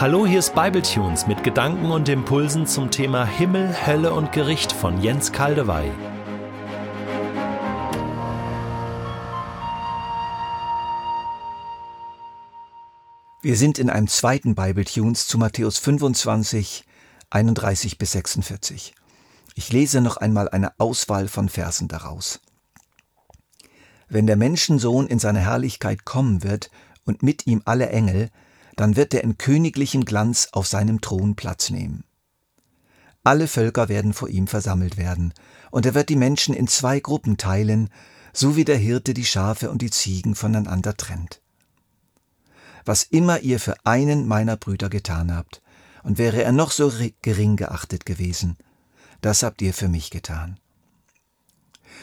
Hallo, hier ist Bibletunes mit Gedanken und Impulsen zum Thema Himmel, Hölle und Gericht von Jens Kaldewey. Wir sind in einem zweiten Bibletunes zu Matthäus 25, 31 bis 46. Ich lese noch einmal eine Auswahl von Versen daraus. Wenn der Menschensohn in seine Herrlichkeit kommen wird und mit ihm alle Engel, dann wird er in königlichem Glanz auf seinem Thron Platz nehmen. Alle Völker werden vor ihm versammelt werden, und er wird die Menschen in zwei Gruppen teilen, so wie der Hirte die Schafe und die Ziegen voneinander trennt. Was immer ihr für einen meiner Brüder getan habt, und wäre er noch so gering geachtet gewesen, das habt ihr für mich getan.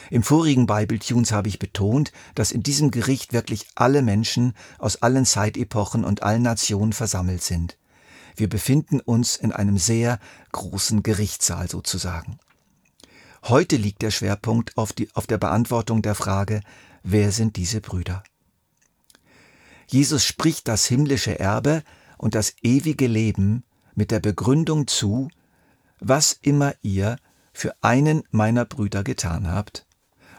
Im vorigen Bible-Tunes habe ich betont, dass in diesem Gericht wirklich alle Menschen aus allen Zeitepochen und allen Nationen versammelt sind. Wir befinden uns in einem sehr großen Gerichtssaal sozusagen. Heute liegt der Schwerpunkt auf, die, auf der Beantwortung der Frage, wer sind diese Brüder? Jesus spricht das himmlische Erbe und das ewige Leben mit der Begründung zu, was immer ihr für einen meiner Brüder getan habt,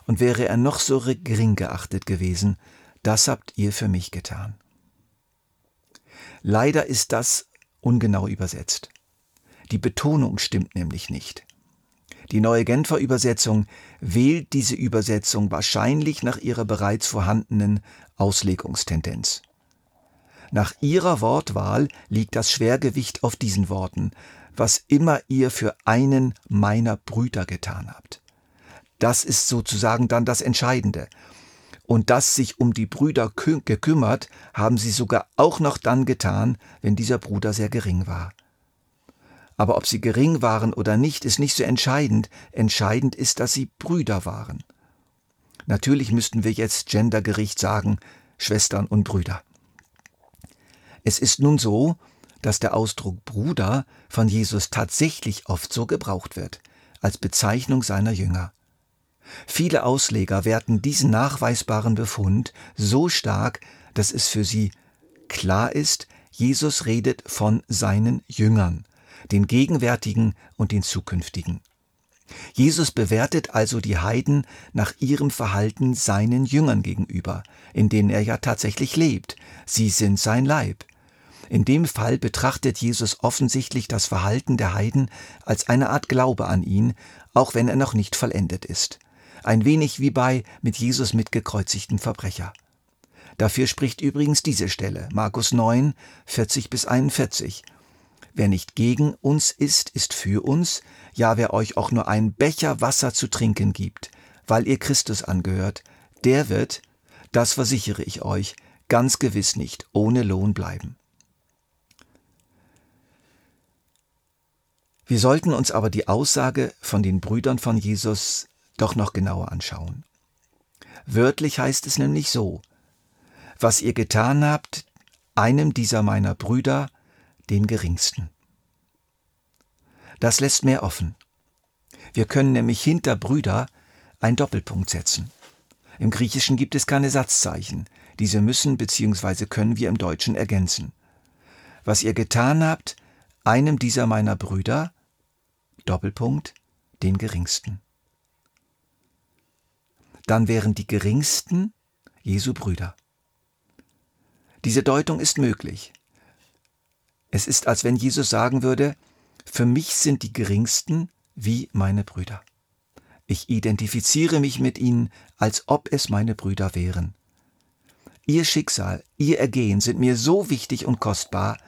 und wäre er noch so gering geachtet gewesen, das habt ihr für mich getan. Leider ist das ungenau übersetzt. Die Betonung stimmt nämlich nicht. Die neue Genfer Übersetzung wählt diese Übersetzung wahrscheinlich nach ihrer bereits vorhandenen Auslegungstendenz. Nach ihrer Wortwahl liegt das Schwergewicht auf diesen Worten, was immer ihr für einen meiner Brüder getan habt. Das ist sozusagen dann das Entscheidende. Und das sich um die Brüder gekümmert, haben sie sogar auch noch dann getan, wenn dieser Bruder sehr gering war. Aber ob sie gering waren oder nicht, ist nicht so entscheidend. Entscheidend ist, dass sie Brüder waren. Natürlich müssten wir jetzt gendergericht sagen, Schwestern und Brüder. Es ist nun so, dass der Ausdruck Bruder von Jesus tatsächlich oft so gebraucht wird, als Bezeichnung seiner Jünger. Viele Ausleger werten diesen nachweisbaren Befund so stark, dass es für sie klar ist, Jesus redet von seinen Jüngern, den gegenwärtigen und den zukünftigen. Jesus bewertet also die Heiden nach ihrem Verhalten seinen Jüngern gegenüber, in denen er ja tatsächlich lebt. Sie sind sein Leib. In dem Fall betrachtet Jesus offensichtlich das Verhalten der Heiden als eine Art Glaube an ihn, auch wenn er noch nicht vollendet ist ein wenig wie bei mit Jesus mitgekreuzigten Verbrecher. Dafür spricht übrigens diese Stelle, Markus 9, 40 bis 41. Wer nicht gegen uns ist, ist für uns, ja wer euch auch nur einen Becher Wasser zu trinken gibt, weil ihr Christus angehört, der wird, das versichere ich euch, ganz gewiss nicht ohne Lohn bleiben. Wir sollten uns aber die Aussage von den Brüdern von Jesus doch noch genauer anschauen. Wörtlich heißt es nämlich so, was ihr getan habt, einem dieser meiner Brüder, den geringsten. Das lässt mehr offen. Wir können nämlich hinter Brüder ein Doppelpunkt setzen. Im Griechischen gibt es keine Satzzeichen. Diese müssen bzw. können wir im Deutschen ergänzen. Was ihr getan habt, einem dieser meiner Brüder, Doppelpunkt, den geringsten dann wären die geringsten Jesu Brüder. Diese Deutung ist möglich. Es ist, als wenn Jesus sagen würde, für mich sind die geringsten wie meine Brüder. Ich identifiziere mich mit ihnen, als ob es meine Brüder wären. Ihr Schicksal, ihr Ergehen sind mir so wichtig und kostbar,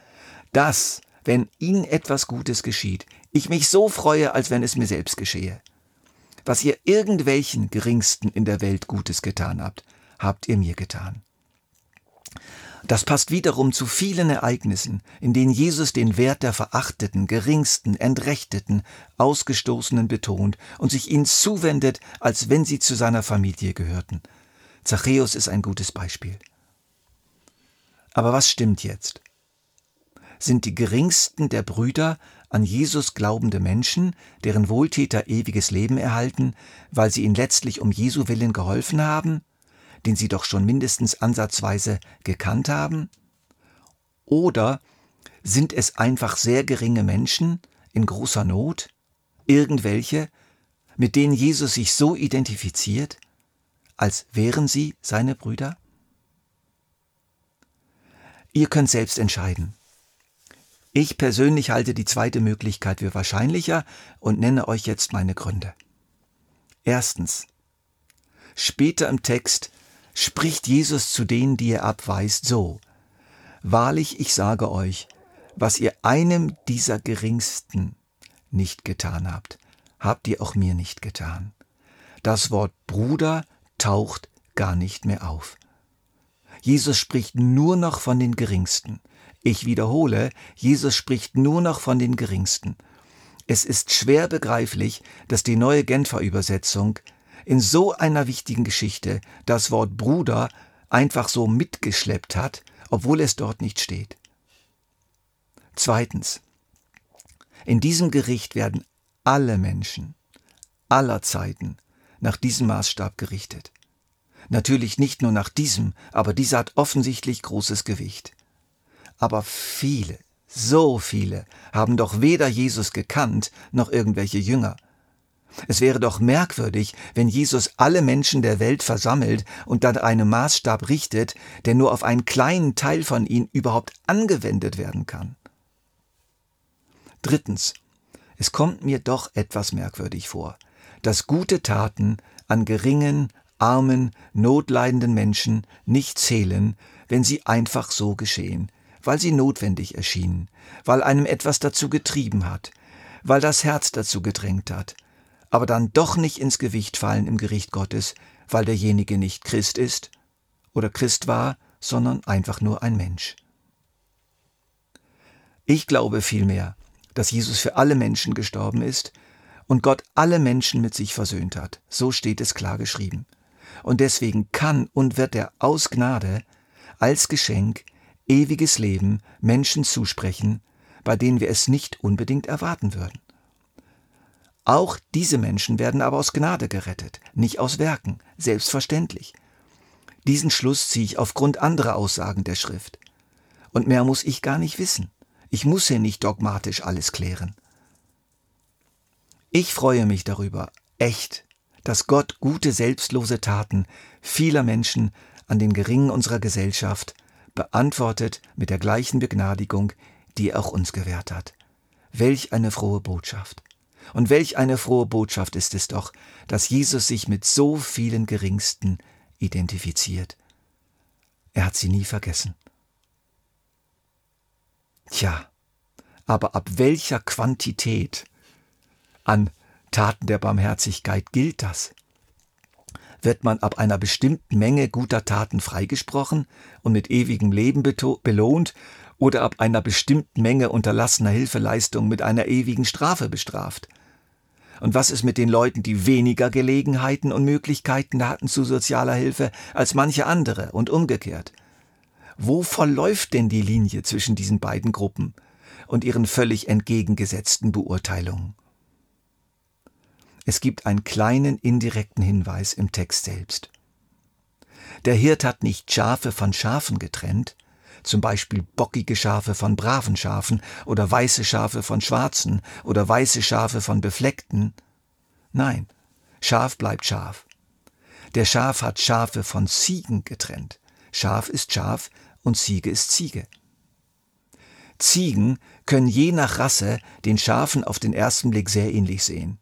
dass, wenn ihnen etwas Gutes geschieht, ich mich so freue, als wenn es mir selbst geschehe. Was ihr irgendwelchen Geringsten in der Welt Gutes getan habt, habt ihr mir getan. Das passt wiederum zu vielen Ereignissen, in denen Jesus den Wert der Verachteten, Geringsten, Entrechteten, Ausgestoßenen betont und sich ihnen zuwendet, als wenn sie zu seiner Familie gehörten. Zachäus ist ein gutes Beispiel. Aber was stimmt jetzt? Sind die geringsten der Brüder an Jesus glaubende Menschen, deren Wohltäter ewiges Leben erhalten, weil sie ihnen letztlich um Jesu willen geholfen haben, den sie doch schon mindestens ansatzweise gekannt haben? Oder Sind es einfach sehr geringe Menschen in großer Not? Irgendwelche, mit denen Jesus sich so identifiziert, als wären sie seine Brüder? Ihr könnt selbst entscheiden. Ich persönlich halte die zweite Möglichkeit für wahrscheinlicher und nenne euch jetzt meine Gründe. Erstens. Später im Text spricht Jesus zu denen, die er abweist, so. Wahrlich, ich sage euch, was ihr einem dieser Geringsten nicht getan habt, habt ihr auch mir nicht getan. Das Wort Bruder taucht gar nicht mehr auf. Jesus spricht nur noch von den Geringsten. Ich wiederhole, Jesus spricht nur noch von den Geringsten. Es ist schwer begreiflich, dass die neue Genfer Übersetzung in so einer wichtigen Geschichte das Wort Bruder einfach so mitgeschleppt hat, obwohl es dort nicht steht. Zweitens. In diesem Gericht werden alle Menschen aller Zeiten nach diesem Maßstab gerichtet. Natürlich nicht nur nach diesem, aber dieser hat offensichtlich großes Gewicht. Aber viele, so viele, haben doch weder Jesus gekannt noch irgendwelche Jünger. Es wäre doch merkwürdig, wenn Jesus alle Menschen der Welt versammelt und dann einen Maßstab richtet, der nur auf einen kleinen Teil von ihnen überhaupt angewendet werden kann. Drittens. Es kommt mir doch etwas merkwürdig vor, dass gute Taten an geringen, armen, notleidenden Menschen nicht zählen, wenn sie einfach so geschehen, weil sie notwendig erschienen, weil einem etwas dazu getrieben hat, weil das Herz dazu gedrängt hat, aber dann doch nicht ins Gewicht fallen im Gericht Gottes, weil derjenige nicht Christ ist oder Christ war, sondern einfach nur ein Mensch. Ich glaube vielmehr, dass Jesus für alle Menschen gestorben ist und Gott alle Menschen mit sich versöhnt hat. So steht es klar geschrieben. Und deswegen kann und wird er aus Gnade als Geschenk ewiges Leben Menschen zusprechen, bei denen wir es nicht unbedingt erwarten würden. Auch diese Menschen werden aber aus Gnade gerettet, nicht aus Werken, selbstverständlich. Diesen Schluss ziehe ich aufgrund anderer Aussagen der Schrift. Und mehr muss ich gar nicht wissen. Ich muss hier nicht dogmatisch alles klären. Ich freue mich darüber, echt, dass Gott gute selbstlose Taten vieler Menschen an den Geringen unserer Gesellschaft beantwortet mit der gleichen Begnadigung, die er auch uns gewährt hat. Welch eine frohe Botschaft. Und welch eine frohe Botschaft ist es doch, dass Jesus sich mit so vielen Geringsten identifiziert. Er hat sie nie vergessen. Tja, aber ab welcher Quantität an Taten der Barmherzigkeit gilt das? Wird man ab einer bestimmten Menge guter Taten freigesprochen und mit ewigem Leben belohnt oder ab einer bestimmten Menge unterlassener Hilfeleistung mit einer ewigen Strafe bestraft? Und was ist mit den Leuten, die weniger Gelegenheiten und Möglichkeiten hatten zu sozialer Hilfe als manche andere und umgekehrt? Wo verläuft denn die Linie zwischen diesen beiden Gruppen und ihren völlig entgegengesetzten Beurteilungen? Es gibt einen kleinen indirekten Hinweis im Text selbst. Der Hirt hat nicht Schafe von Schafen getrennt, zum Beispiel bockige Schafe von braven Schafen oder weiße Schafe von schwarzen oder weiße Schafe von befleckten. Nein, Schaf bleibt Schaf. Der Schaf hat Schafe von Ziegen getrennt. Schaf ist Schaf, und Ziege ist Ziege. Ziegen können je nach Rasse den Schafen auf den ersten Blick sehr ähnlich sehen.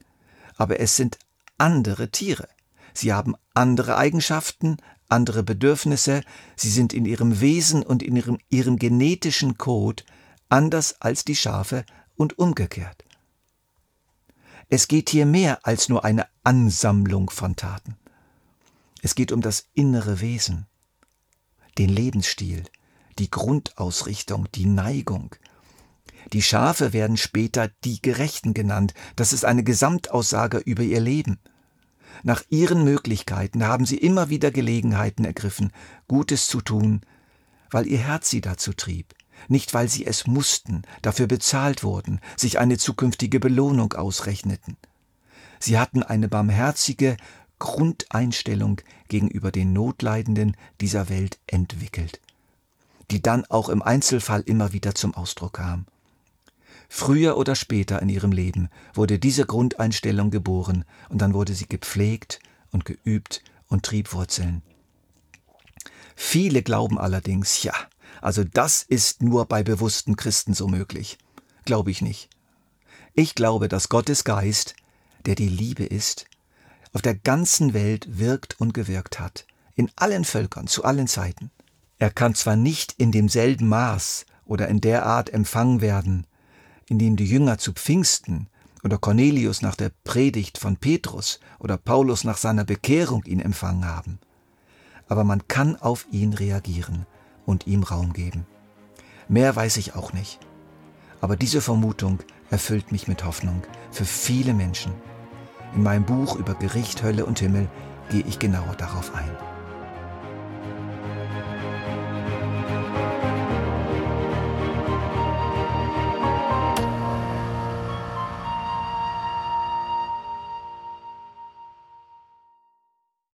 Aber es sind andere Tiere. Sie haben andere Eigenschaften, andere Bedürfnisse, sie sind in ihrem Wesen und in ihrem, ihrem genetischen Code anders als die Schafe und umgekehrt. Es geht hier mehr als nur eine Ansammlung von Taten. Es geht um das innere Wesen, den Lebensstil, die Grundausrichtung, die Neigung. Die Schafe werden später die Gerechten genannt. Das ist eine Gesamtaussage über ihr Leben. Nach ihren Möglichkeiten haben sie immer wieder Gelegenheiten ergriffen, Gutes zu tun, weil ihr Herz sie dazu trieb, nicht weil sie es mussten, dafür bezahlt wurden, sich eine zukünftige Belohnung ausrechneten. Sie hatten eine barmherzige, Grundeinstellung gegenüber den Notleidenden dieser Welt entwickelt. die dann auch im Einzelfall immer wieder zum Ausdruck kam. Früher oder später in ihrem Leben wurde diese Grundeinstellung geboren und dann wurde sie gepflegt und geübt und trieb Wurzeln. Viele glauben allerdings, ja, also das ist nur bei bewussten Christen so möglich. Glaube ich nicht. Ich glaube, dass Gottes Geist, der die Liebe ist, auf der ganzen Welt wirkt und gewirkt hat, in allen Völkern, zu allen Zeiten. Er kann zwar nicht in demselben Maß oder in der Art empfangen werden, in dem die Jünger zu Pfingsten oder Cornelius nach der Predigt von Petrus oder Paulus nach seiner Bekehrung ihn empfangen haben. Aber man kann auf ihn reagieren und ihm Raum geben. Mehr weiß ich auch nicht. Aber diese Vermutung erfüllt mich mit Hoffnung für viele Menschen. In meinem Buch über Gericht, Hölle und Himmel gehe ich genauer darauf ein.